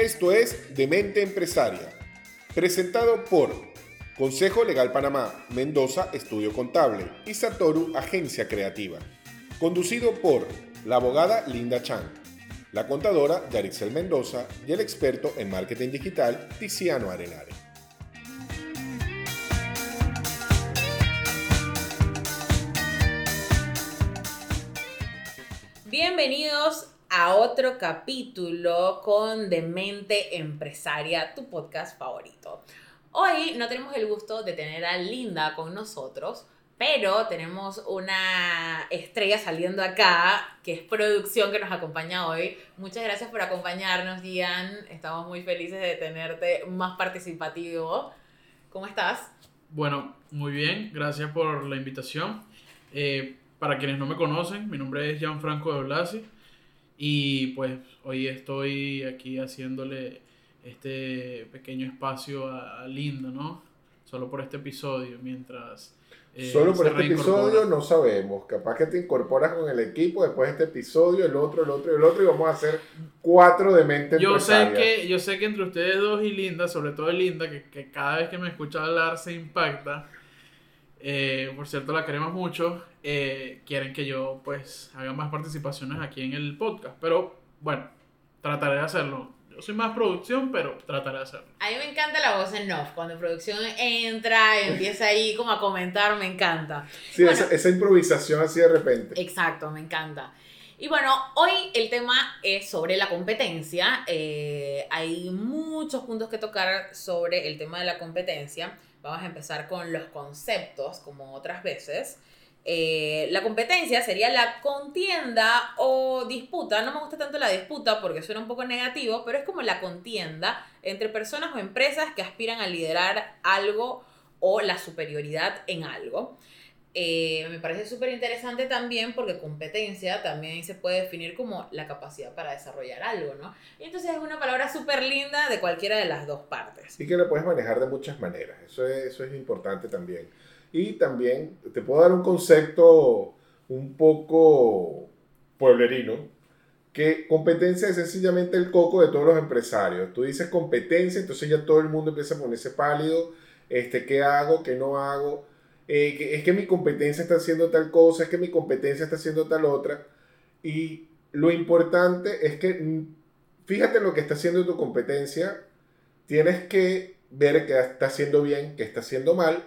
Esto es Demente Empresaria, presentado por Consejo Legal Panamá, Mendoza Estudio Contable y Satoru Agencia Creativa. Conducido por la abogada Linda Chan, la contadora Yarixel Mendoza y el experto en marketing digital Tiziano Arenare. Bienvenidos a otro capítulo con Demente Empresaria, tu podcast favorito. Hoy no tenemos el gusto de tener a Linda con nosotros, pero tenemos una estrella saliendo acá, que es producción que nos acompaña hoy. Muchas gracias por acompañarnos, Ian. Estamos muy felices de tenerte más participativo. ¿Cómo estás? Bueno, muy bien, gracias por la invitación. Eh, para quienes no me conocen, mi nombre es Gianfranco de Blasi y pues hoy estoy aquí haciéndole este pequeño espacio a, Linda, ¿no? Solo por este episodio, mientras... Eh, Solo por este episodio no sabemos. Capaz que te incorporas con el equipo, después de este episodio, el otro, el otro y el otro, y vamos a hacer cuatro de mente yo sé que Yo sé que entre ustedes dos y Linda, sobre todo Linda, que, que cada vez que me escucha hablar se impacta, eh, por cierto, la queremos mucho. Eh, quieren que yo pues haga más participaciones aquí en el podcast. Pero bueno, trataré de hacerlo. Yo soy más producción, pero trataré de hacerlo. A mí me encanta la voz en off. Cuando producción entra y empieza ahí como a comentar, me encanta. Sí, esa, improvisación así de repente. Exacto, me encanta. Y bueno, hoy el tema es sobre la competencia. Eh, hay muchos puntos que tocar sobre el tema de la competencia. Vamos a empezar con los conceptos, como otras veces. Eh, la competencia sería la contienda o disputa. No me gusta tanto la disputa porque suena un poco negativo, pero es como la contienda entre personas o empresas que aspiran a liderar algo o la superioridad en algo. Eh, me parece súper interesante también porque competencia también se puede definir como la capacidad para desarrollar algo, ¿no? Y entonces es una palabra súper linda de cualquiera de las dos partes. Y que la puedes manejar de muchas maneras, eso es, eso es importante también. Y también te puedo dar un concepto un poco pueblerino, que competencia es sencillamente el coco de todos los empresarios. Tú dices competencia, entonces ya todo el mundo empieza a ponerse pálido, este, ¿qué hago? ¿Qué no hago? Eh, es que mi competencia está haciendo tal cosa, es que mi competencia está haciendo tal otra. Y lo importante es que mm, fíjate lo que está haciendo tu competencia, tienes que ver qué está haciendo bien, qué está haciendo mal,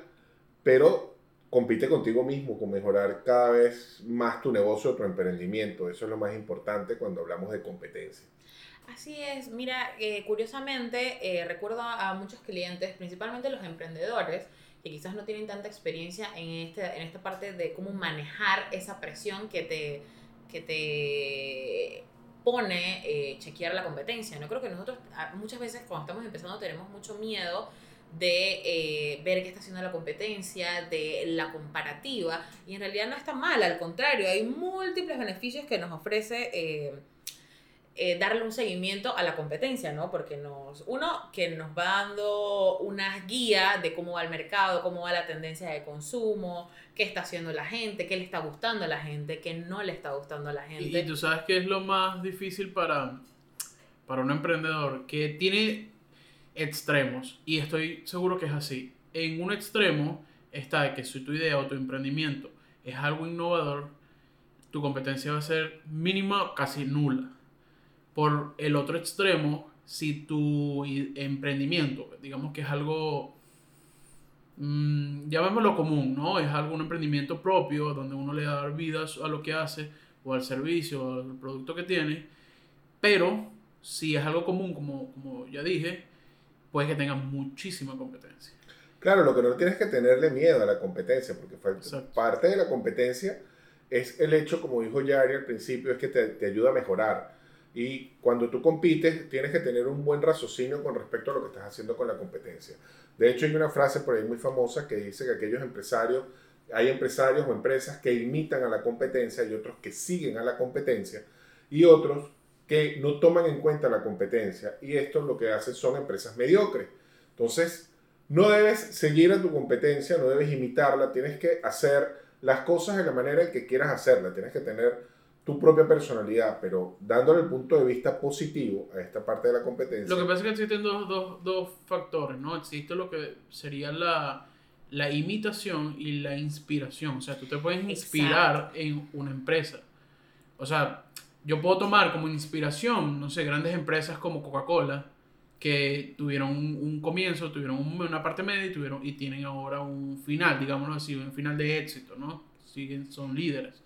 pero compite contigo mismo con mejorar cada vez más tu negocio, tu emprendimiento. Eso es lo más importante cuando hablamos de competencia. Así es, mira, eh, curiosamente eh, recuerdo a muchos clientes, principalmente los emprendedores, que quizás no tienen tanta experiencia en, este, en esta parte de cómo manejar esa presión que te, que te pone eh, chequear la competencia. No creo que nosotros ah, muchas veces cuando estamos empezando tenemos mucho miedo de eh, ver qué está haciendo la competencia, de la comparativa, y en realidad no está mal, al contrario, hay múltiples beneficios que nos ofrece eh, eh, darle un seguimiento a la competencia, ¿no? Porque nos, uno, que nos va dando una guía de cómo va el mercado, cómo va la tendencia de consumo, qué está haciendo la gente, qué le está gustando a la gente, qué no le está gustando a la gente. Y, tú sabes qué es lo más difícil para, para un emprendedor, que tiene extremos, y estoy seguro que es así. En un extremo está que si tu idea o tu emprendimiento es algo innovador, tu competencia va a ser mínima, casi nula por el otro extremo, si tu emprendimiento, digamos que es algo, mmm, llamémoslo común, ¿no? Es algún emprendimiento propio donde uno le da vida a lo que hace o al servicio o al producto que tiene, pero si es algo común, como, como ya dije, puede que tenga muchísima competencia. Claro, lo que no tienes que tenerle miedo a la competencia, porque parte de la competencia es el hecho, como dijo Yari al principio, es que te, te ayuda a mejorar y cuando tú compites, tienes que tener un buen raciocinio con respecto a lo que estás haciendo con la competencia. De hecho, hay una frase por ahí muy famosa que dice que aquellos empresarios, hay empresarios o empresas que imitan a la competencia y otros que siguen a la competencia y otros que no toman en cuenta la competencia. Y esto lo que hacen son empresas mediocres. Entonces, no debes seguir a tu competencia, no debes imitarla, tienes que hacer las cosas de la manera en que quieras hacerla, tienes que tener tu propia personalidad, pero dándole el punto de vista positivo a esta parte de la competencia. Lo que pasa es que existen dos, dos, dos factores, ¿no? Existe lo que sería la, la imitación y la inspiración. O sea, tú te puedes inspirar en una empresa. O sea, yo puedo tomar como inspiración, no sé, grandes empresas como Coca-Cola, que tuvieron un, comienzo, tuvieron una parte media y, tuvieron, y tienen ahora un final, digámoslo así, un final de éxito, ¿no? Siguen, son líderes.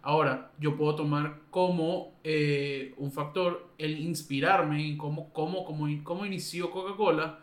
Ahora, yo puedo tomar como eh, un factor el inspirarme en cómo, cómo, cómo, cómo inició Coca-Cola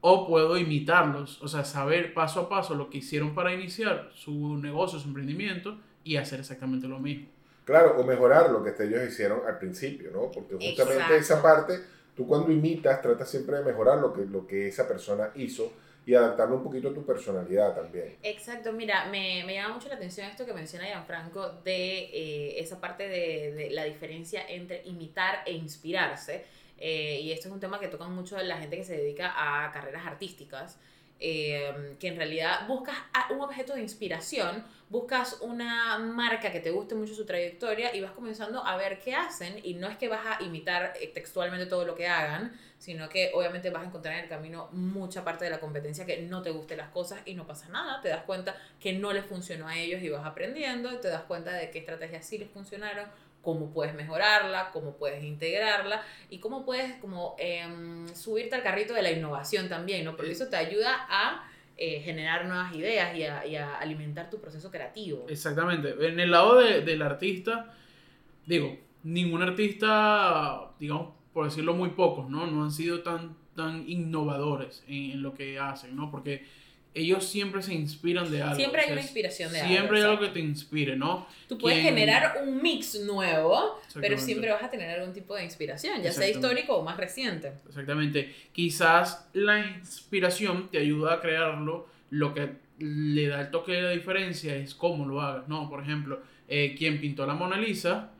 o puedo imitarlos, o sea, saber paso a paso lo que hicieron para iniciar su negocio, su emprendimiento y hacer exactamente lo mismo. Claro, o mejorar lo que ellos hicieron al principio, ¿no? Porque justamente esa parte Tú cuando imitas tratas siempre de mejorar lo que, lo que esa persona hizo y adaptarlo un poquito a tu personalidad también. Exacto, mira, me, me llama mucho la atención esto que menciona Gianfranco de eh, esa parte de, de, la diferencia entre imitar e inspirarse. Eh, y esto es un tema que toca mucho la gente que se dedica a carreras artísticas. Eh, que en realidad buscas un objeto de inspiración, buscas una marca que te guste mucho su trayectoria y vas comenzando a ver qué hacen. Y no es que vas a imitar eh, textualmente todo lo que hagan, sino que obviamente vas a encontrar en el camino mucha parte de la competencia que no te guste las cosas y no pasa nada, te das cuenta que no les funcionó a ellos y vas aprendiendo, te das cuenta de qué estrategias sí les funcionaron, cómo puedes mejorarla, cómo puedes integrarla y cómo puedes como em, subirte al carrito de la innovación también, ¿no? Porque eso te ayuda a eh, generar nuevas ideas y a, y a, alimentar tu proceso creativo. Exactamente. En el lado de, del artista, digo, ningún artista, digamos, por decirlo muy pocos, ¿no? No han sido tan, tan innovadores en, en lo que hacen, ¿no? Porque ellos siempre se inspiran de algo. Siempre hay una inspiración de algo. Siempre hay algo que te inspire, ¿no? Tú puedes generar un mix nuevo, pero siempre vas a tener algún tipo de inspiración, ya sea histórico o más reciente. Exactamente. Quizás la inspiración te ayuda a crearlo, lo que le da el toque de la diferencia es cómo lo hagas, ¿no? Por ejemplo, eh, quien pintó la Mona Lisa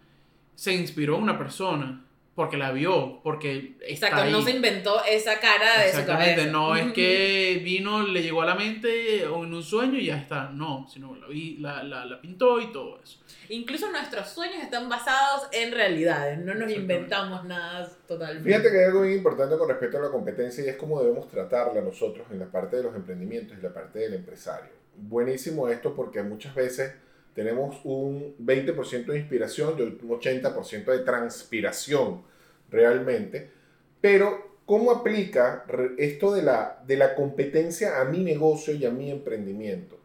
se inspiró en una persona porque la vio, porque Exacto, no se inventó esa cara de su cabeza. no es que vino, le llegó a la mente o en un sueño y ya está, no, sino la, la, la, pintó y todo eso. Incluso nuestros sueños están basados en realidades, no nos inventamos nada totalmente. Fíjate que hay algo muy importante con respecto a la competencia y es cómo debemos tratarla nosotros en la parte de los emprendimientos y la parte del empresario. Buenísimo esto porque muchas veces tenemos un 20% de inspiración y un 80% de transpiración realmente. Pero, ¿cómo aplica esto de la, de la competencia a mi negocio y a mi emprendimiento?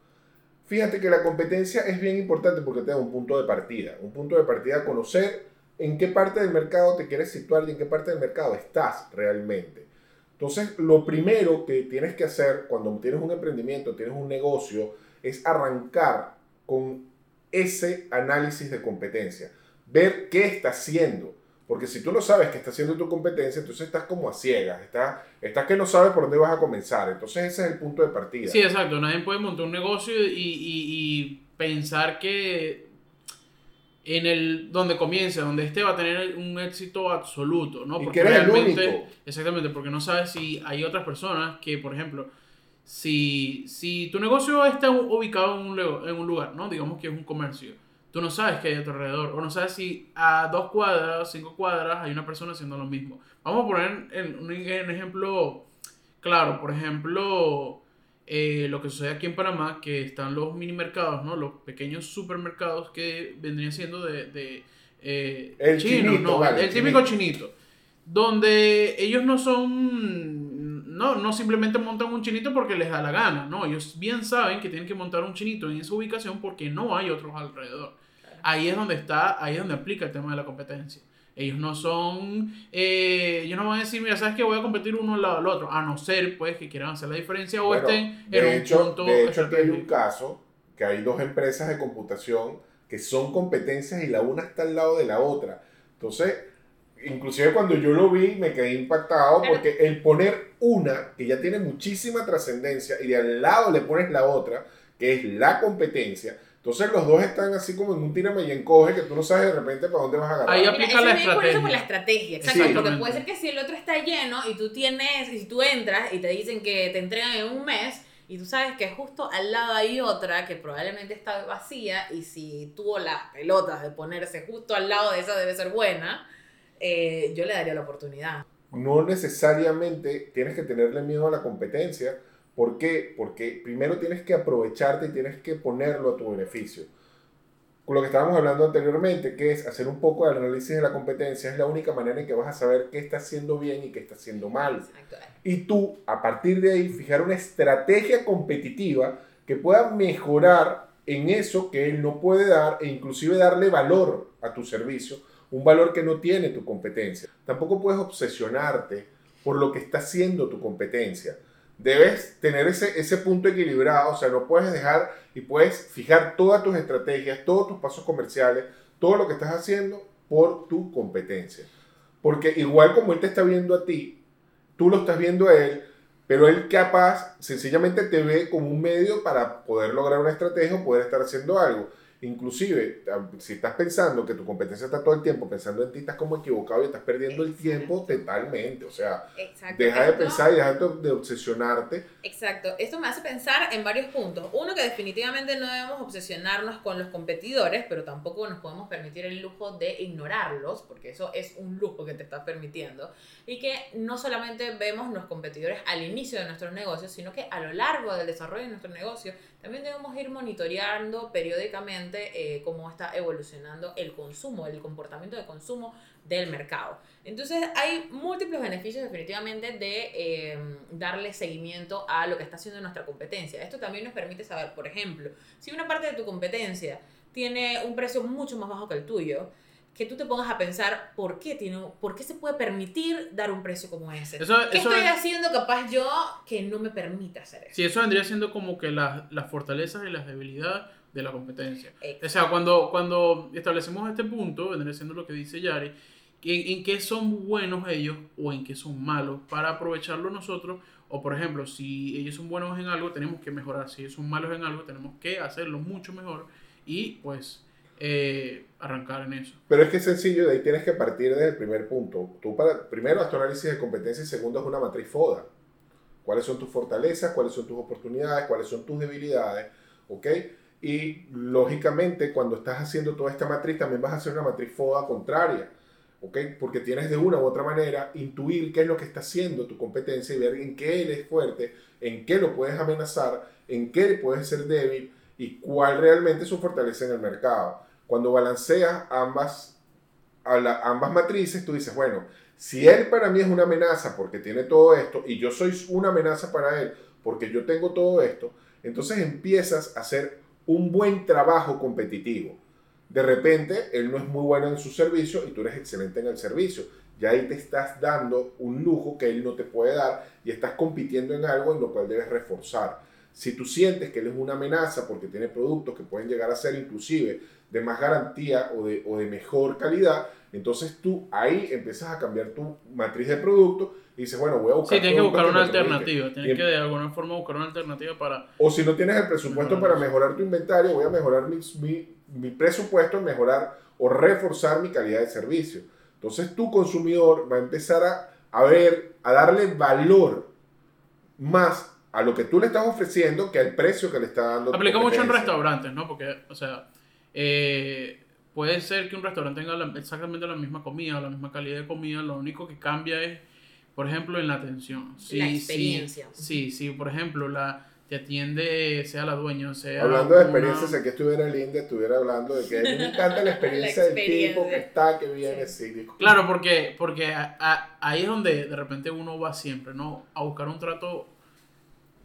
Fíjate que la competencia es bien importante porque te da un punto de partida, un punto de partida a conocer en qué parte del mercado te quieres situar y en qué parte del mercado estás realmente. Entonces, lo primero que tienes que hacer cuando tienes un emprendimiento, tienes un negocio, es arrancar con ese análisis de competencia. Ver qué está haciendo. Porque si tú no sabes qué está haciendo tu competencia, entonces estás como a ciegas. Estás, estás que no sabes por dónde vas a comenzar. Entonces ese es el punto de partida. Sí, exacto. Nadie puede montar un negocio y, y, pensar que en el donde comience, donde esté, va a tener un éxito absoluto, ¿no? Porque realmente, exactamente, porque no sabes si hay otras personas que, por ejemplo, si, si tu negocio está ubicado en un, en un lugar, ¿no? Digamos que es un comercio, tú no sabes qué hay a tu alrededor, o no sabes si a dos cuadras, cinco cuadras, hay una persona haciendo lo mismo. Vamos a poner en, un ejemplo claro, por ejemplo, eh, lo que sucede aquí en Panamá, que están los mini mercados, ¿no? Los pequeños supermercados que vendrían siendo de, de eh, el chinito, ¿no? el típico chinito, donde ellos no son no, no simplemente montan un chinito porque les da la gana, no, ellos bien saben que tienen que montar un chinito en esa ubicación porque no hay otros alrededor. Ahí es donde está, ahí es donde aplica el tema de la competencia. Ellos no son, eh, ellos no van a decir, mira, sabes que voy a competir uno al lado del otro, a no ser pues que quieran hacer la diferencia o estén en un hecho, punto. De hecho, aquí hay un caso que hay dos empresas de computación que son competencias y la una está al lado de la otra. Entonces, inclusive cuando yo lo vi me quedé impactado porque el poner una que ya tiene muchísima trascendencia y de al lado le pones la otra, que es la competencia, entonces los dos están así como en un tírame y encoge que tú no sabes de repente para dónde vas a agarrar. Ahí aplica la estrategia. Por la estrategia, exacto. porque puede ser que si el otro está lleno y tú tienes, y tú entras y te dicen que te entregan en un mes, y tú sabes que justo al lado hay otra que probablemente está vacía y si tuvo las pelotas de ponerse justo al lado de esa debe ser buena, eh, yo le daría la oportunidad. No necesariamente tienes que tenerle miedo a la competencia. ¿Por qué? Porque primero tienes que aprovecharte y tienes que ponerlo a tu beneficio con lo que estábamos hablando anteriormente, que es hacer un poco de análisis de la competencia, es la única manera en que vas a saber qué está haciendo bien y qué está haciendo mal. Y tú, a partir de ahí, fijar una estrategia competitiva que pueda mejorar en eso que él no puede dar e inclusive darle valor a tu servicio, un valor que no tiene tu competencia. Tampoco puedes obsesionarte por lo que está haciendo tu competencia debes tener ese, ese punto equilibrado, o sea, no puedes dejar y puedes fijar todas tus estrategias, todos tus pasos comerciales, todo lo que estás haciendo por tu competencia. Porque igual como él te está viendo a ti, tú lo estás viendo a él, pero él capaz sencillamente te ve como un medio para poder lograr una estrategia o poder estar haciendo algo. Inclusive, si estás pensando que tu competencia está todo el tiempo pensando en ti, estás como equivocado y estás perdiendo el tiempo totalmente. O sea, deja de pensar y deja de, obsesionarte. Exacto. Esto me hace pensar en varios puntos. Uno, que definitivamente no debemos obsesionarnos con los competidores, pero tampoco nos podemos permitir el lujo de ignorarlos, porque eso es un lujo que te estás permitiendo. Y que no solamente vemos los competidores al inicio de nuestros negocios, sino que a lo largo del desarrollo de nuestro negocio también debemos ir monitoreando periódicamente eh, cómo está evolucionando el consumo, el comportamiento de consumo del mercado. Entonces hay múltiples beneficios definitivamente de em, darle seguimiento a lo que está haciendo nuestra competencia. Esto también nos permite saber, por ejemplo, si una parte de tu competencia tiene un precio mucho más bajo que el tuyo, que tú te pongas a pensar por qué, tiene, por qué se puede permitir dar un precio como ese. ¿Qué estoy haciendo capaz yo que no me permita hacer eso? Sí, eso vendría siendo como que las, las fortalezas y las debilidades de la competencia. O sea, cuando, cuando establecemos este punto, vendría siendo lo que dice Yari, en, en qué son buenos ellos o en qué son malos para aprovecharlo nosotros. O por ejemplo, si ellos son buenos en algo, tenemos que mejorar. Si ellos son malos en algo, tenemos que hacerlo mucho mejor. Y pues eh, arrancar en eso. Pero es que es sencillo, de ahí tienes que partir desde el primer punto. Tú para, primero, haz tu análisis de competencia y segundo, es una matriz FODA. ¿Cuáles son tus fortalezas? ¿Cuáles son tus oportunidades? ¿Cuáles son tus debilidades? ¿Ok? Y lógicamente, cuando estás haciendo toda esta matriz, también vas a hacer una matriz FODA contraria. ¿ok? Porque tienes de una u otra manera intuir qué es lo que está haciendo tu competencia y ver en qué él es fuerte, en qué lo puedes amenazar, en qué puedes ser débil y cuál realmente es su fortaleza en el mercado. Cuando balanceas ambas, ambas matrices, tú dices, bueno, si él para mí es una amenaza porque tiene todo esto y yo soy una amenaza para él porque yo tengo todo esto, entonces empiezas a hacer un buen trabajo competitivo. De repente, él no es muy bueno en su servicio y tú eres excelente en el servicio. Ya ahí te estás dando un lujo que él no te puede dar y estás compitiendo en algo en lo cual debes reforzar. Si tú sientes que él es una amenaza porque tiene productos que pueden llegar a ser inclusive de más garantía o de, o de mejor calidad, entonces tú ahí empiezas a cambiar tu matriz de producto y dices, bueno, voy a buscar... Sí, tienes que buscar una alternativa, tienes que de alguna forma buscar una alternativa para... O si no tienes el presupuesto para mejorar tu inventario, voy a mejorar mi, mi, mi presupuesto, mejorar o reforzar mi calidad de servicio. Entonces tu consumidor va a empezar a, a ver, a darle valor más a lo que tú le estás ofreciendo que al precio que le está dando. Aplica mucho en restaurantes, ¿no? Porque, o sea, eh, puede ser que un restaurante tenga exactamente la misma comida, la misma calidad de comida, lo único que cambia es, por ejemplo, en la atención. Sí, la experiencia. Sí, sí, por ejemplo, la te atiende, sea la dueña, sea... Hablando de experiencias, si aquí estuviera Linda, estuviera hablando de que a mí me encanta la experiencia, del tipo que está, que viene, sí. Claro, porque, porque ahí es donde de repente uno va siempre, ¿no? A buscar un trato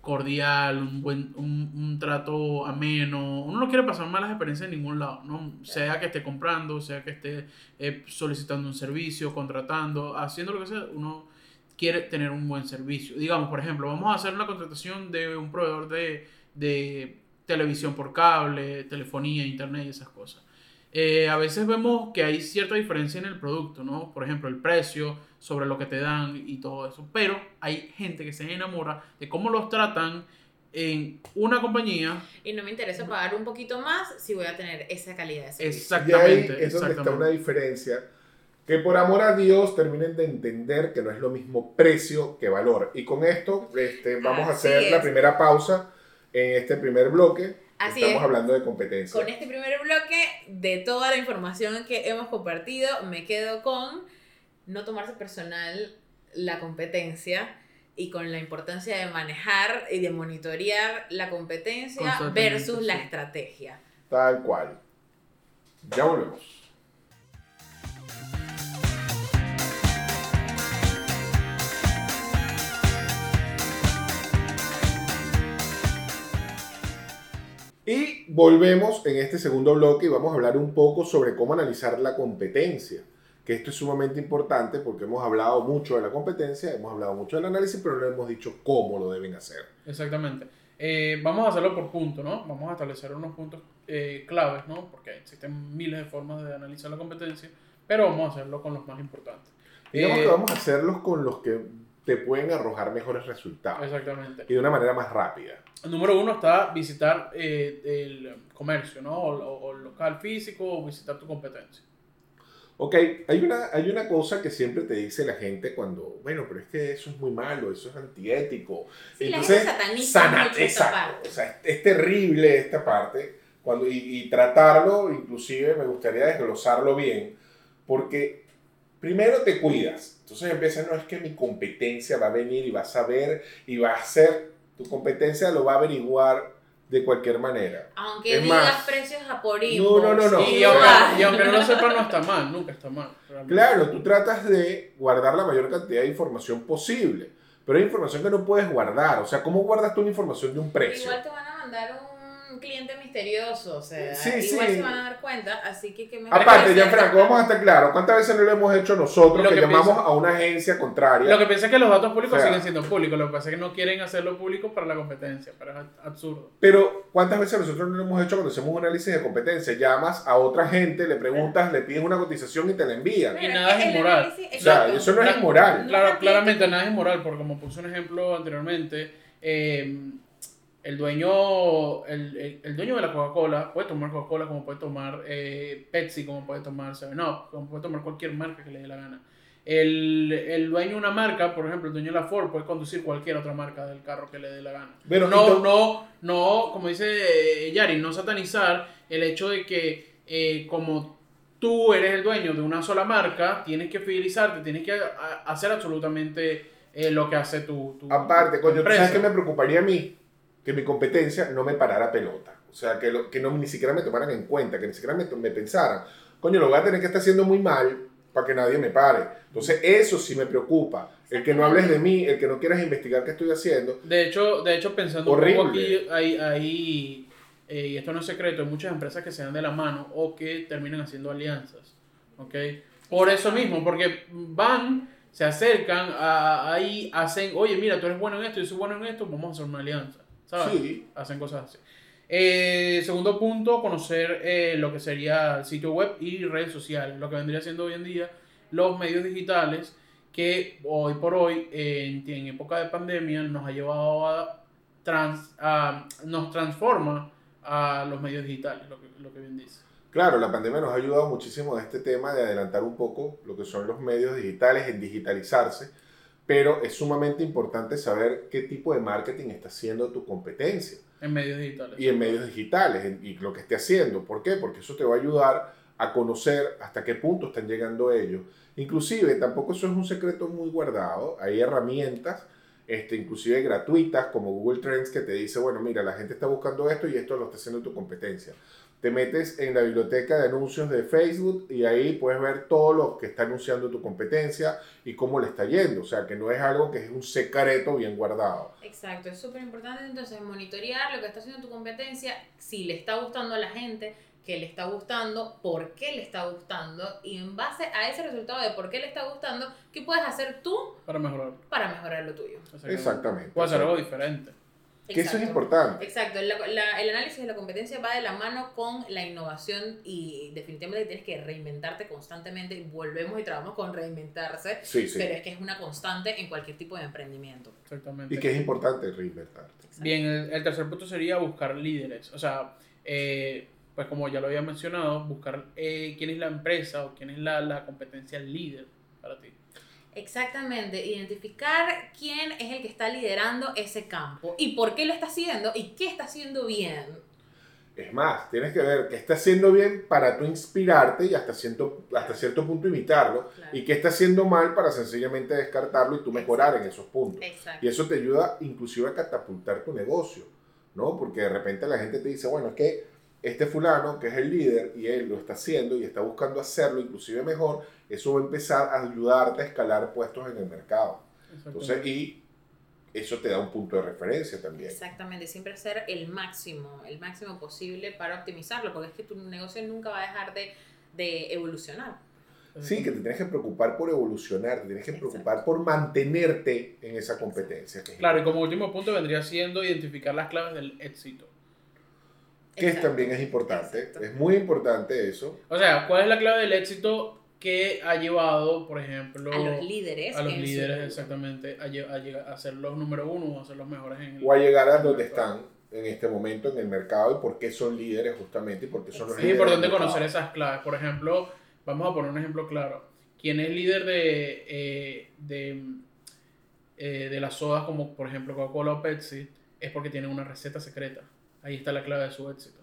cordial, un buen un, trato ameno. Uno no quiere pasar malas experiencias en ningún lado, ¿no? Sea que esté comprando, sea que esté eh, solicitando un servicio, contratando, haciendo lo que sea, uno quiere tener un buen servicio. Digamos, por ejemplo, vamos a hacer una contratación de un proveedor de, de televisión por cable, telefonía, internet y esas cosas. Eh, a veces vemos que hay cierta diferencia en el producto, ¿no? Por ejemplo, el precio sobre lo que te dan y todo eso. Pero hay gente que se enamora de cómo los tratan en una compañía. Y no me interesa pagar un poquito más si voy a tener esa calidad de servicio. Exactamente. Y ahí es donde está una diferencia. Que por amor a Dios terminen de entender que no es lo mismo precio que valor. Y con esto este, vamos a Así hacer la es. primera pausa en este primer bloque. Así Estamos es. hablando de competencia. Con este primer bloque, de toda la información que hemos compartido, me quedo con no tomarse personal la competencia y con la importancia de manejar y de monitorear la competencia versus la estrategia. Tal cual. Ya volvemos. Y volvemos en este segundo bloque y vamos a hablar un poco sobre cómo analizar la competencia. Que esto es sumamente importante porque hemos hablado mucho de la competencia, hemos hablado mucho del análisis, pero no hemos dicho cómo lo deben hacer. Exactamente. Eh, vamos a hacerlo por punto, ¿no? Vamos a establecer unos puntos eh, claves, ¿no? Porque existen miles de formas de analizar la competencia, pero vamos a hacerlo con los más importantes. Digamos Eh, que vamos a hacerlos con los que te pueden arrojar mejores resultados Exactamente. y de una manera más rápida. Número uno está visitar eh, el comercio, ¿no? O, o- local físico o visitar tu competencia. Ok, hay una, hay una cosa que siempre te dice la gente cuando, bueno, pero es que eso es muy malo, eso es antiético. Sí, la Entonces, gente sataniza sana- mucho exacto, parte. O sea, es, es terrible esta parte cuando, y, y tratarlo, inclusive me gustaría desglosarlo bien, porque primero te cuidas. Entonces empiezas, no es que mi competencia va a venir y va a saber y va a hacer, tu competencia lo va a averiguar de cualquier manera. Aunque Es digas más, precios a por no, no, no, no. y, aunque, y aunque no lo sepan, no está mal, nunca está mal. realmente. Claro, tú tratas de guardar la mayor cantidad de información posible, pero hay información que no puedes guardar. O sea, ¿cómo guardas tú una información de un precio? Igual te van a mandar un cliente misterioso, o sea, Sí, igual sí. se van a dar cuenta, así que que mejor Aparte, que Gianfranco, vamos a estar claros. ¿Cuántas veces no lo hemos hecho nosotros Lo que, que llamamos a una agencia contraria? Lo que piensa es que los datos públicos O sea, siguen siendo públicos, lo que pasa es que no quieren hacerlo público para la competencia, pero es absurdo. Pero, ¿cuántas veces nosotros no lo hemos hecho cuando hacemos un análisis de competencia? Llamas a otra gente, le preguntas, le pides una cotización y te la envían. Y nada es inmoral. O sea, eso no es inmoral. Claro, claramente nada es inmoral, porque como puse un ejemplo anteriormente, eh, el dueño el, el- el dueño de la Coca-Cola puede tomar Coca-Cola como puede tomar eh, Pepsi, como puede tomar 7-Up, como puede tomar cualquier marca que le dé la gana. El, el dueño de una marca, por ejemplo, el dueño de la Ford, puede conducir cualquier otra marca del carro que le dé la gana. Pero no, no, no, como dice eh, Yari, no satanizar el hecho de que eh, como tú eres el dueño de una sola marca, tienes que fidelizarte, tienes que a- a- hacer absolutamente eh, lo que hace tu, tu Aparte, tu coño, ¿tú empresa. ¿sabes qué me preocuparía a mí? Que mi competencia no me parara pelota. O sea, que, lo- que no, ni siquiera me tomaran en cuenta, que ni siquiera me, me pensaran, coño, lo voy a tener que estar haciendo muy mal para que nadie me pare. Entonces, eso sí me preocupa. El que no hables de mí, el que no quieras investigar qué estoy haciendo. De hecho, de hecho pensando un Horrible. poco aquí, hay, hay eh, y esto no es secreto, hay muchas empresas que se dan de la mano o que terminan haciendo alianzas. ¿ok? Por eso mismo, porque van, se acercan, ahí hacen, oye, mira, tú eres bueno en esto, yo soy bueno en esto, vamos a hacer una alianza. ¿Sabes? Sí. Hacen cosas así. Eh, segundo punto, conocer eh, lo que sería el sitio web y redes sociales, lo que vendría siendo hoy en día los medios digitales que hoy por hoy, en, en época de pandemia, nos ha llevado a, trans, a- nos transforma a los medios digitales, lo que, lo que bien dice. Claro, la pandemia nos ha ayudado muchísimo a este tema de adelantar un poco lo que son los medios digitales, en digitalizarse, pero es sumamente importante saber qué tipo de marketing está haciendo tu competencia En medios digitales. y en medios digitales y lo que esté haciendo. ¿Por qué? Porque eso te va a ayudar a conocer hasta qué punto están llegando ellos. Inclusive, tampoco eso es un secreto muy guardado. Hay herramientas, este, inclusive gratuitas, como Google Trends, que te dice, bueno, mira, la gente está buscando esto y esto lo está haciendo tu competencia. Te metes en la biblioteca de anuncios de Facebook y ahí puedes ver todo lo que está anunciando tu competencia y cómo le está yendo. O sea, que no es algo que es un secreto bien guardado. Exacto, es súper importante entonces monitorear lo que está haciendo tu competencia, si le está gustando a la gente, qué le está gustando, por qué le está gustando y en base a ese resultado de por qué le está gustando, ¿qué puedes hacer tú Para mejorar. para mejorar lo tuyo? Exactamente. Puede hacer algo diferente. Que eso es importante. Exacto, la- la- el análisis de la competencia va de la mano con la innovación y definitivamente tienes que reinventarte constantemente volvemos y trabajamos con reinventarse, Sí, sí. pero es que es una constante en cualquier tipo de emprendimiento. Exactamente. Y que es importante reinventarte. Exacto. Bien, el, el tercer punto sería buscar líderes. O sea, eh, pues como ya lo había mencionado, buscar eh, quién es la empresa o quién es la, la competencia líder para ti. Exactamente, identificar quién es el que está liderando ese campo y por qué lo está haciendo y qué está haciendo bien. Es más, tienes que ver qué está haciendo bien para tú inspirarte y hasta cierto, hasta cierto punto imitarlo Claro. y qué está haciendo mal para sencillamente descartarlo y tú mejorar en esos puntos. Exacto. Y eso te ayuda inclusive a catapultar tu negocio, ¿no? Porque de repente la gente te dice, bueno, es que este fulano, que es el líder, y él lo está haciendo y está buscando hacerlo inclusive mejor, eso va a empezar a ayudarte a escalar puestos en el mercado. Entonces, y eso te da un punto de referencia también. Exactamente, siempre hacer el máximo, el máximo posible para optimizarlo, porque es que tu negocio nunca va a dejar de, de evolucionar. Sí, que te tienes que preocupar por evolucionar, te tienes que Exacto. preocupar por mantenerte en esa competencia. Que es, Claro, y como último punto vendría siendo identificar las claves del éxito. Que Exacto. también es importante. Exacto. Es muy importante eso. O sea, ¿cuál es la clave del éxito que ha llevado, por ejemplo, A los líderes. a los su- líderes exactamente a, a llegar a ser los número uno o a ser los mejores en el O a llegar a donde están en este momento en el mercado y por qué son líderes justamente y por qué son los Es líderes. importante del mercado. conocer esas claves. Por ejemplo, vamos a poner un ejemplo claro. ¿Quién es líder de, eh, de, eh, de las sodas como por ejemplo Coca-Cola o Pepsi? Es porque tienen una receta secreta. Ahí está la clave de su éxito.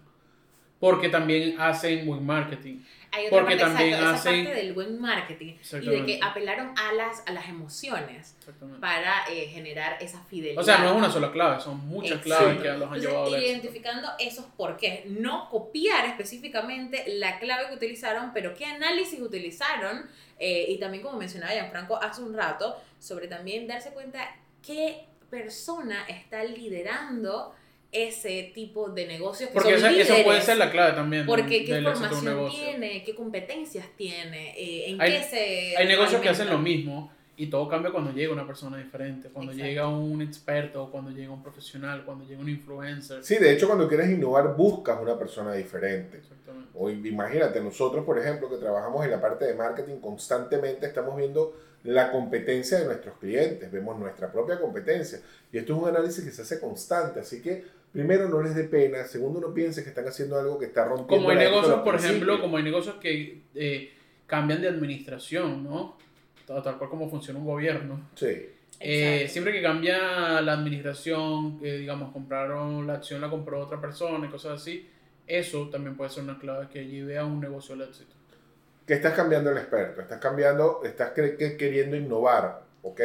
Porque también hacen buen marketing. Hay otra Porque parte, también exacto, hacen- esa parte del buen marketing y de que apelaron a las, a las emociones para eh, generar esa fidelidad. O sea, no es una sola clave, son muchas Exacto. claves que los han Entonces, llevado al éxito. identificando esos porqués, no copiar específicamente la clave que utilizaron, pero qué análisis utilizaron, eh, y también como mencionaba Gianfranco hace un rato, sobre también darse cuenta qué persona está liderando ese tipo de negocios que Porque son esa- eso puede ser la clave también. Porque qué formación tiene, qué competencias tiene, eh, en Hay- qué se... Hay negocios que hacen lo mismo y todo cambia cuando llega una persona diferente, cuando Exacto. llega un experto, cuando llega un profesional, cuando llega un influencer. Sí, de hecho, cuando quieres innovar, buscas una persona diferente. Exactamente. O imagínate, nosotros, por ejemplo, que trabajamos en la parte de marketing, constantemente estamos viendo la competencia de nuestros clientes, vemos nuestra propia competencia. Y esto es un análisis que se hace constante, así que primero no les dé pena, segundo no piensen que están haciendo algo que está rompiendo. Como hay la negocios, por ejemplo, como hay negocios que eh, cambian de administración, ¿no? Tal, tal cual como funciona un gobierno. Sí, Eh, Exacto. siempre que cambia la administración, que digamos, compraron la acción, la compró otra persona y cosas así, eso también puede ser una clave que lleve a un negocio al éxito. que estás cambiando el experto, estás cambiando, estás queriendo innovar, ¿ok?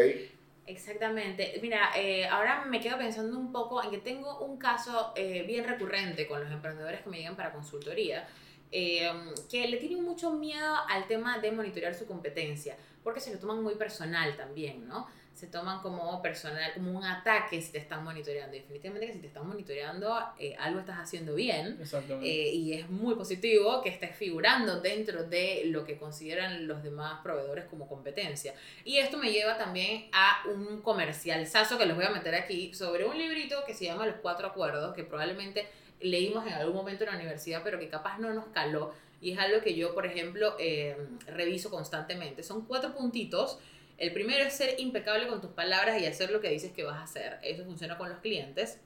Exactamente. Mira, eh, ahora me quedo pensando un poco en que tengo un caso eh, bien recurrente con los emprendedores que me llegan para consultoría, eh, que le tienen mucho miedo al tema de monitorear su competencia, porque se lo toman muy personal también, ¿no? Se toman como personal, como un ataque si te están monitoreando. Y definitivamente que si te están monitoreando, eh, algo estás haciendo bien. Exactamente. Eh, y es muy positivo que estés figurando dentro de lo que consideran los demás proveedores como competencia. Y esto me lleva también a un comercial sazo que les voy a meter aquí sobre un librito que se llama Los Cuatro Acuerdos, que probablemente leímos en algún momento en la universidad, pero que capaz no nos caló. Y es algo que yo, por ejemplo, eh, reviso constantemente. Son cuatro puntitos. El primero es ser impecable con tus palabras y hacer lo que dices que vas a hacer. Eso funciona con los clientes.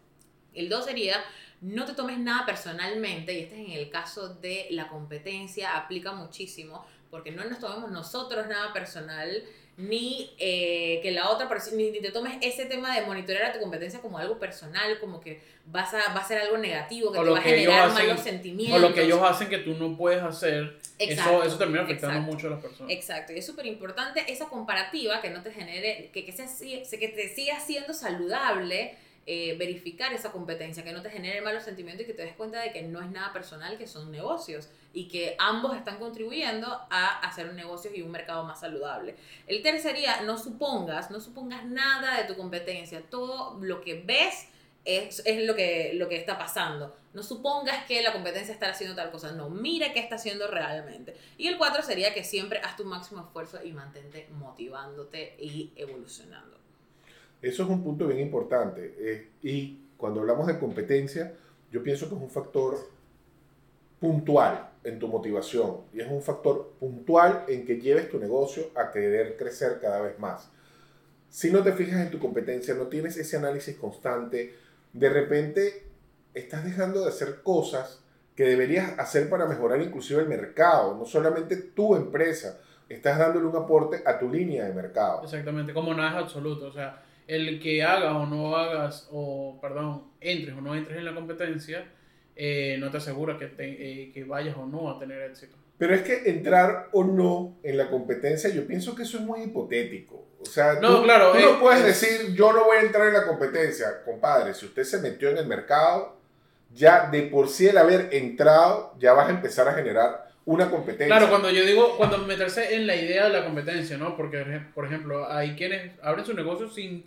El dos sería no te tomes nada personalmente, y este es en el caso de la competencia, aplica muchísimo, porque no nos tomemos nosotros nada personal, ni eh, que la otra persona, ni, te tomes ese tema de monitorear a tu competencia como algo personal, como que vas a, va a ser algo negativo, que O te va a generar hacen- malos sentimientos. O lo que ellos hacen que tú no puedes hacer, eso, Exacto, eso termina afectando exacto. mucho a las personas. Exacto, y es súper importante esa comparativa que no te genere, que, que, sea, que te siga siendo saludable eh, verificar esa competencia, que no te genere malos sentimientos y que te des cuenta de que no es nada personal, que son negocios y que ambos están contribuyendo a hacer un negocio y un mercado más saludable. El tercer sería, no supongas, no supongas nada de tu competencia, todo lo que ves es, es lo, que, lo que está pasando. No supongas que la competencia está haciendo tal cosa, no, mira qué está haciendo realmente. Y el cuatro sería que siempre haz tu máximo esfuerzo y mantente motivándote y evolucionando. Eso es un punto bien importante. eh, y cuando hablamos de competencia, yo pienso que es un factor puntual en tu motivación y es un factor puntual en que lleves tu negocio a querer crecer cada vez más. Si no te fijas en tu competencia, no tienes ese análisis constante, de repente estás dejando de hacer cosas que deberías hacer para mejorar inclusive el mercado, no solamente tu empresa, estás dándole un aporte a tu línea de mercado. Exactamente, como nada es absoluto, o sea, el que hagas o no hagas, o perdón, entres o no entres en la competencia, eh, no te asegura que, te, eh, que vayas o no a tener éxito. Pero es que entrar o no en la competencia, yo pienso que eso es muy hipotético. O sea, No, tú, claro, tú es- no puedes es- decir, yo no voy a entrar en la competencia. Compadre, si usted se metió en el mercado, ya de por sí el haber entrado, ya vas a empezar a generar una competencia. Claro, cuando yo digo, cuando meterse en la idea de la competencia, ¿no? Porque, por ejemplo, hay quienes abren su negocio sin,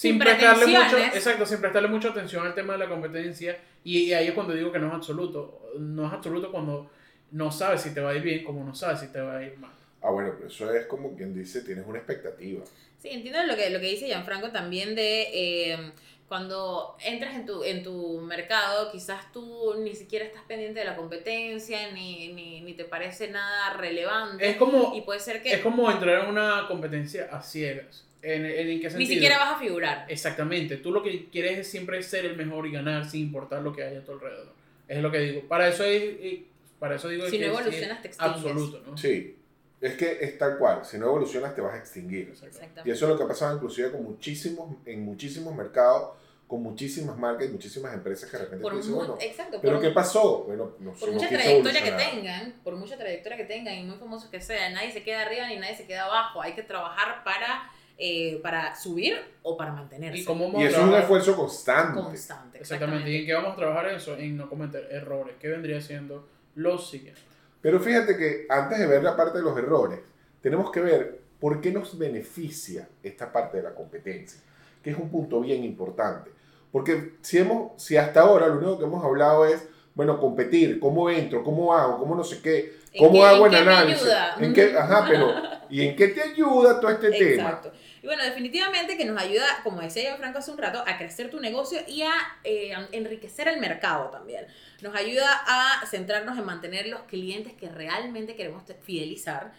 sin, Sin prestarle mucho, exacto, sin prestarle mucha atención al tema de la competencia. Y, y ahí es cuando digo que no es absoluto. No es absoluto cuando no sabes si te va a ir bien, como no sabes si te va a ir mal. Ah, bueno, pero eso es como quien dice, tienes una expectativa. Sí, entiendo lo que, lo que dice Gianfranco también de eh, cuando entras en tu, en tu mercado, quizás tú ni siquiera estás pendiente de la competencia, ni, ni, ni te parece nada relevante. Es como, y puede ser que es como entrar en una competencia a ciegas. ¿En, en, en qué ni sentido? siquiera vas a figurar. Exactamente. Tú lo que quieres es siempre ser el mejor y ganar sin importar lo que haya a tu alrededor. Es lo que digo. Para eso es, eh, para eso digo Si que no es evolucionas, te extingues. absoluto, ¿no? Sí, es que es tal cual. Si no evolucionas, te vas a extinguir. Exacto. Y Exactamente. eso es lo que ha pasado inclusive con muchísimos, en muchísimos mercados, con muchísimas marcas y muchísimas empresas que de repente Por tú dices, mu- bueno, exacto, ¿pero por, qué pasó? Bueno, no, por mucha trayectoria que tengan, por mucha trayectoria que tengan y muy famosos que sean, nadie se queda arriba ni nadie se queda abajo. Hay que trabajar para, eh, para subir o para mantenerse. ¿Y cómo Y eso es un esfuerzo constante. Constante. Exactamente. ¿Y en qué vamos a trabajar en eso? En no cometer errores. ¿Qué vendría siendo lo siguiente? Pero fíjate que antes de ver la parte de los errores, tenemos que ver por qué nos beneficia esta parte de la competencia, que es un punto bien importante. Porque si, hemos, si hasta ahora lo único que hemos hablado es, bueno, competir, cómo entro, cómo hago, cómo no sé qué, ¿En cómo qué- hago en análisis. ayuda? ¿En qué, ajá, pero ¿y en qué te ayuda todo este tema? Exacto. Y bueno, definitivamente que nos ayuda, como decía Franco hace un rato, a crecer tu negocio y a eh, a enriquecer el mercado también. Nos ayuda a centrarnos en mantener los clientes que realmente queremos fidelizar.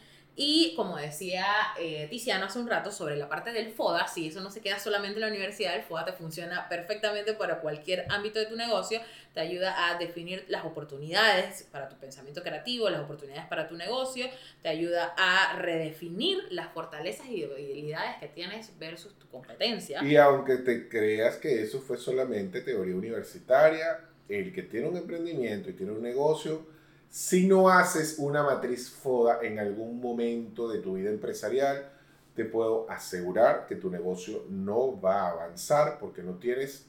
Y como decía eh, Tiziano hace un rato sobre la parte del FODA, si eso no se queda solamente en la universidad, el FODA te funciona perfectamente para cualquier ámbito de tu negocio, te ayuda a definir las oportunidades para tu pensamiento creativo, las oportunidades para tu negocio, te ayuda a redefinir las fortalezas y debilidades que tienes versus tu competencia. Y aunque te creas que eso fue solamente teoría universitaria, el que tiene un emprendimiento y tiene un negocio, si no haces una matriz FODA en algún momento de tu vida empresarial, te puedo asegurar que tu negocio no va a avanzar porque no tienes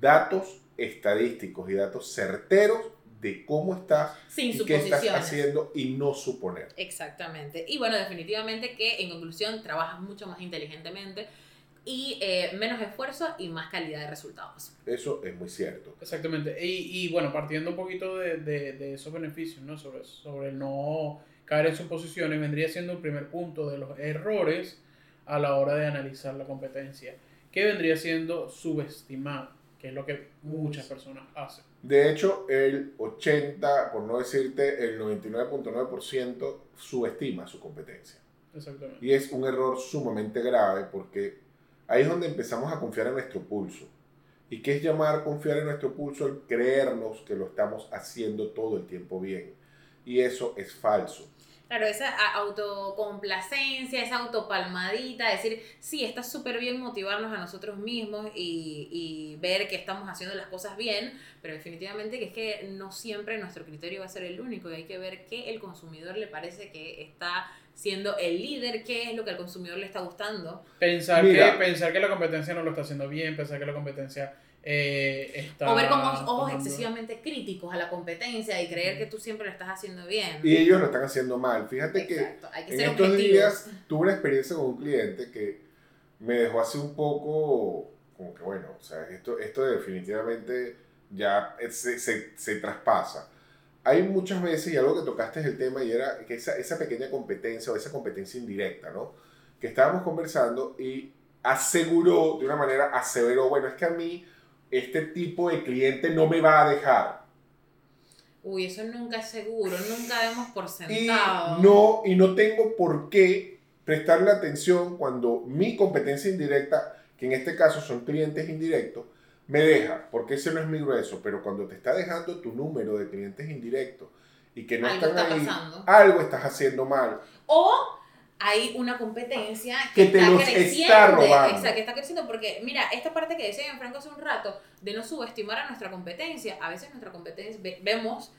datos estadísticos y datos certeros de cómo estás sin y qué estás haciendo y no suponer. Exactamente. Y bueno, definitivamente que en conclusión trabajas mucho más inteligentemente y eh, menos esfuerzo y más calidad de resultados. Eso es muy cierto. Exactamente. Y, y bueno, partiendo un poquito de, de, de esos beneficios, ¿no? Sobre, sobre el no caer en suposiciones, vendría siendo el primer punto de los errores a la hora de analizar la competencia. que vendría siendo subestimar? Que es lo que muchas personas hacen. De hecho, el 80, por no decirte el 99.9%, subestima su competencia. Exactamente. Y es un error sumamente grave porque ahí es donde empezamos a confiar en nuestro pulso. ¿Y qué es llamar confiar en nuestro pulso? El creernos que lo estamos haciendo todo el tiempo bien. Y eso es falso. Claro, esa autocomplacencia, esa autopalmadita, decir, sí, está súper bien motivarnos a nosotros mismos y, y ver que estamos haciendo las cosas bien, pero definitivamente que es que no siempre nuestro criterio va a ser el único y hay que ver qué el consumidor le parece que está siendo el líder, qué es lo que al consumidor le está gustando. Pensar Mira. que, pensar que la competencia no lo está haciendo bien, pensar que la competencia eh, está. O ver con ojos, tomando- excesivamente críticos a la competencia y creer que tú siempre lo estás haciendo bien. Y ellos lo están haciendo mal. Fíjate que Exacto, hay que en ser estos objetivos. días tuve una experiencia con un cliente que me dejó así un poco como que bueno, o sea, esto, esto definitivamente ya se, se, se traspasa. Hay muchas veces, y algo que tocaste es el tema, y era que esa, esa pequeña competencia o esa competencia indirecta, ¿no? Que estábamos conversando y aseguró, de una manera, aseveró, bueno, es que a mí este tipo de cliente no me va a dejar. Uy, eso nunca es seguro, nunca demos por Y sentado. no, y no tengo por qué prestarle atención cuando mi competencia indirecta, que en este caso son clientes indirectos, me deja, porque ese no es mi grueso, pero cuando te está dejando tu número de clientes indirectos y que no Algo están está ahí, pasando. algo estás haciendo mal. O hay una competencia Que que, te está los creciendo. está robando. Exacto, que está creciendo. Porque, mira, esta parte que decía Franco hace un rato, de no subestimar a nuestra competencia. A veces nuestra competencia, ve- vemos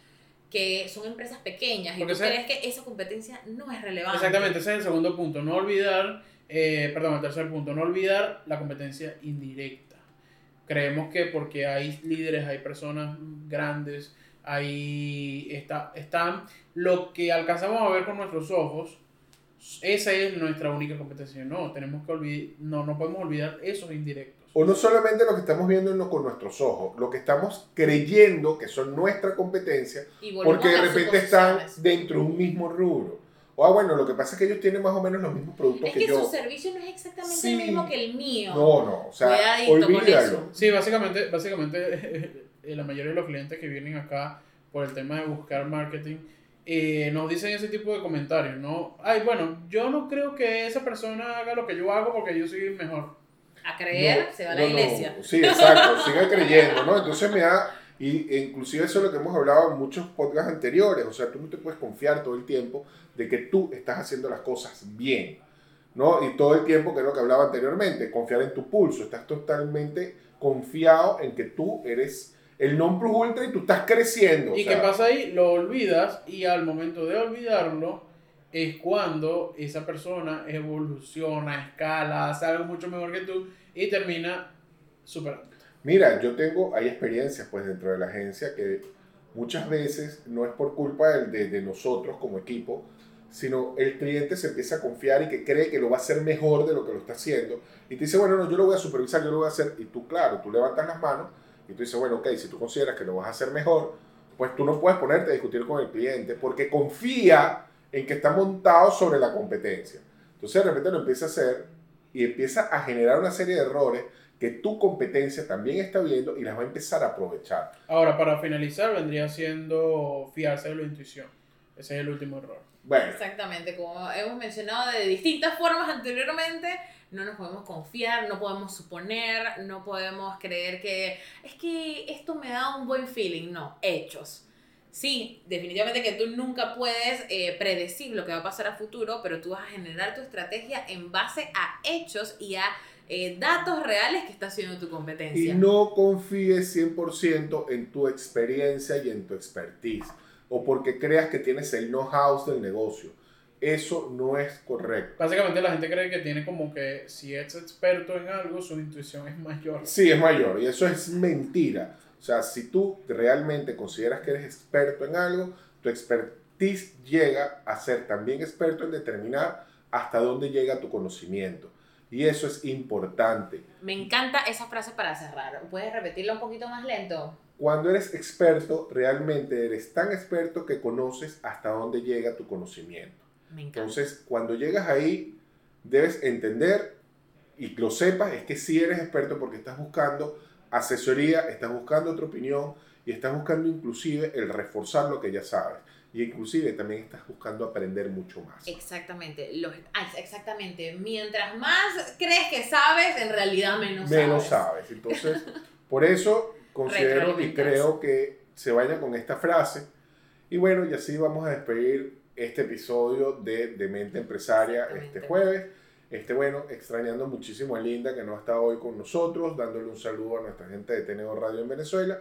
que son empresas pequeñas y Porque tú crees que esa competencia no es relevante. Exactamente, ese es el segundo punto. No olvidar, eh, perdón, el tercer punto, no olvidar la competencia indirecta. Creemos que porque hay líderes, hay personas grandes, ahí está, están lo que alcanzamos a ver con nuestros ojos. Esa es nuestra única competencia. No, tenemos que olvidar, no, no podemos olvidar esos indirectos. O no solamente lo que estamos viendo con nuestros ojos, lo que estamos creyendo que son nuestra competencia, porque de repente están dentro de un mismo rubro. O ah, bueno, lo que pasa es que ellos tienen más o menos los mismos productos Es que, que yo. su servicio no es exactamente Sí. el mismo que el mío. No, no, o sea, olvídalo. Sí, básicamente, básicamente eh, la mayoría de los clientes que vienen acá por el tema de buscar marketing eh, nos dicen ese tipo de comentarios, ¿no? Ay, bueno, yo no creo que esa persona haga lo que yo hago porque yo soy mejor. A creer, No, se va a la no, no. iglesia. Sí, exacto, sigue creyendo, ¿no? Entonces me da, y e inclusive eso es lo que hemos hablado en muchos podcasts anteriores, o sea, tú no te puedes confiar todo el tiempo de que tú estás haciendo las cosas bien, ¿no? Y todo el tiempo, que es lo que hablaba anteriormente, confiar en tu pulso, estás totalmente confiado en que tú eres el non plus ultra y tú estás creciendo. o ¿Y sea, qué pasa ahí? Lo olvidas y al momento de olvidarlo es cuando esa persona evoluciona, escala, hace algo mucho mejor que tú y termina superando. Mira, yo tengo, hay experiencias pues dentro de la agencia que muchas veces no es por culpa del- de, de nosotros como equipo, sino el cliente se empieza a confiar y que cree que lo va a hacer mejor de lo que lo está haciendo y te dice, bueno, no, yo lo voy a supervisar, yo lo voy a hacer y tú, claro, tú levantas las manos y tú dices, bueno, ok, si tú consideras que lo vas a hacer mejor, pues tú no puedes ponerte a discutir con el cliente porque confía en que está montado sobre la competencia. Entonces de repente lo empieza a hacer y empieza a generar una serie de errores que tu competencia también está viendo y las va a empezar a aprovechar. Ahora, para finalizar, vendría siendo fiarse de la intuición. Ese es el último error. Bueno, Exactamente, como hemos mencionado de distintas formas anteriormente, no nos podemos confiar, no podemos suponer, no podemos creer que es que esto me da un buen feeling, no, hechos. Sí, definitivamente que tú nunca puedes eh, predecir lo que va a pasar a futuro, pero tú vas a generar tu estrategia en base a hechos y a eh, datos reales que está haciendo tu competencia. y no confíes 100% en tu experiencia y en tu expertise o porque creas que tienes el know-how del negocio. Eso no es correcto. Básicamente la gente cree que tiene como que si es experto en algo, su intuición es mayor. Sí, es mayor y eso es mentira. O sea, si tú realmente consideras que eres experto en algo, tu expertise llega a ser también experto en determinar hasta dónde llega tu conocimiento. Y eso es importante. Me encanta esa frase para cerrar. ¿Puedes repetirla un poquito más lento? Cuando eres experto, realmente eres tan experto que conoces hasta dónde llega tu conocimiento. Me encanta. Entonces, cuando llegas ahí, debes entender y lo sepas, es que sí eres experto porque estás buscando asesoría, estás buscando otra opinión y estás buscando inclusive el reforzar lo que ya sabes. Y inclusive también estás buscando aprender mucho más. Exactamente, los- ah, exactamente. Mientras más crees que sabes, en realidad menos, Menos sabes. sabes. Entonces, por eso considero y creo que se vaya con esta frase. Y bueno, y así vamos a despedir este episodio de, de Mente Empresaria este jueves. Este, bueno, extrañando muchísimo a Linda que no ha estado hoy con nosotros, dándole un saludo a nuestra gente de TNO Radio en Venezuela.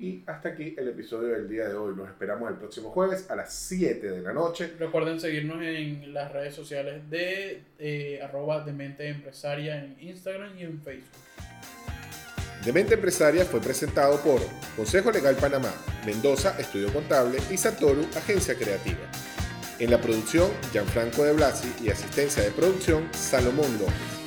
Y hasta aquí el episodio del día de hoy. Los esperamos el próximo jueves a las 7 de la noche. Recuerden seguirnos en las redes sociales de eh, arroba de mente empresaria en Instagram y en Facebook. Demente Empresaria fue presentado por Consejo Legal Panamá, Mendoza Estudio Contable y Satoru Agencia Creativa. En la producción, Gianfranco de Blasi y asistencia de producción, Salomón López.